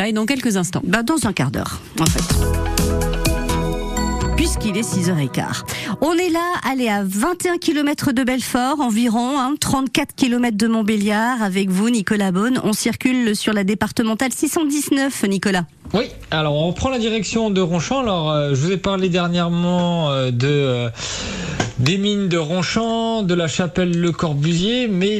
détails dans quelques instants. Bah, dans un quart d'heure, en fait puisqu'il est 6h15. On est là, allez, à 21 km de Belfort environ, hein, 34 km de Montbéliard. Avec vous, Nicolas Bonne, on circule sur la départementale 619, Nicolas. Oui, alors on prend la direction de Ronchamp. Alors, euh, je vous ai parlé dernièrement euh, de... Euh, des mines de Ronchamp, de la chapelle Le Corbusier, mais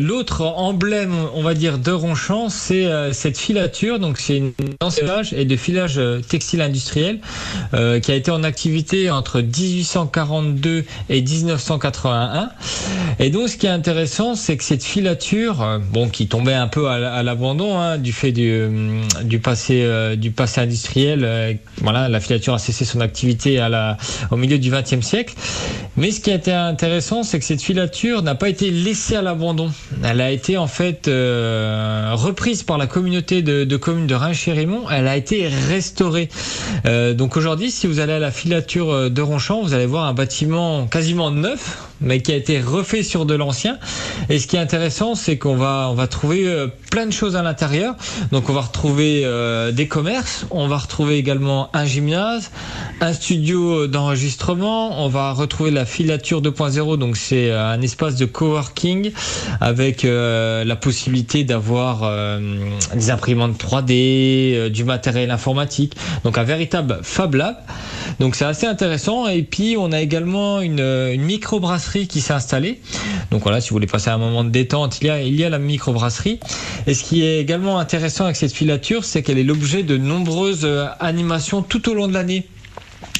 l'autre emblème, on va dire, de Ronchamp, c'est euh, cette filature. Donc c'est une filage et de filage euh, textile industriel euh, qui a été en activité entre 1842 et 1981. Et donc ce qui est intéressant, c'est que cette filature, bon, qui tombait un peu à, l'abandon hein, du fait du, passé du passé industriel, voilà, la filature a cessé son activité au milieu du XXe siècle. Mais ce qui a été intéressant, c'est que cette filature n'a pas été laissée à l'abandon. Elle a été en fait euh, reprise par la communauté de, communes de Reims-Chérimont. Elle a été restaurée. Euh, donc aujourd'hui, si vous allez à la filature de Ronchamp, vous allez voir un bâtiment quasiment neuf, mais qui a été refait sur de l'ancien. Et ce qui est intéressant, c'est qu'on va on va trouver euh, plein de choses à l'intérieur. Donc on va retrouver des commerces, on va retrouver également un gymnase, un studio d'enregistrement, on va retrouver la filature 2.0. Donc c'est euh, un espace de coworking avec euh, la possibilité d'avoir euh, des imprimantes 3D, du matériel informatique. Donc un véritable Fab Lab. Donc c'est assez intéressant. Et puis on a également une, une microbrasserie qui s'est installée. Donc voilà, si vous voulez passer un moment de détente, il y a, il y a la microbrasserie. Et ce qui est également intéressant avec cette filature, c'est qu'elle est l'objet de nombreuses animations tout au long de l'année.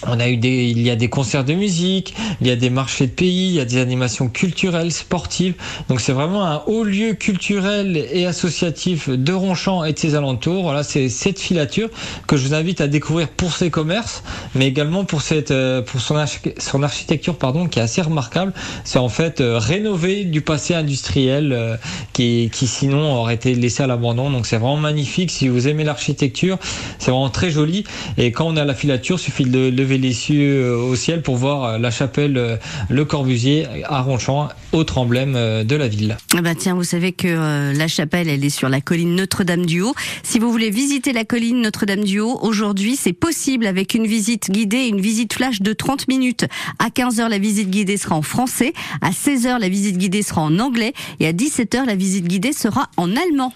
On a eu des, il y a des concerts de musique, il y a des marchés de pays, il y a des animations culturelles, sportives. Donc c'est vraiment un haut lieu culturel et associatif de Ronchamp et de ses alentours. Voilà, c'est cette filature que je vous invite à découvrir pour ses commerces, mais également pour cette, euh, pour son, son architecture, pardon, qui est assez remarquable. C'est en fait euh, rénové du passé industriel euh, qui, qui sinon aurait été laissé à l'abandon. Donc c'est vraiment magnifique. Si vous aimez l'architecture, c'est vraiment très joli. Et quand on a la filature, suffit de lever les cieux euh, au ciel pour voir euh, la chapelle euh, Le Corbusier à Ronchamp, autre emblème de la ville. Ah bah tiens, vous savez que la chapelle, elle est sur la colline Notre-Dame-du-Haut. Si vous voulez visiter la colline Notre-Dame-du-Haut, aujourd'hui, c'est possible avec une visite guidée, une visite flash de 30 minutes. À 15h, la visite guidée sera en français. À 16h, la visite guidée sera en anglais. Et à 17h, la visite guidée sera en allemand.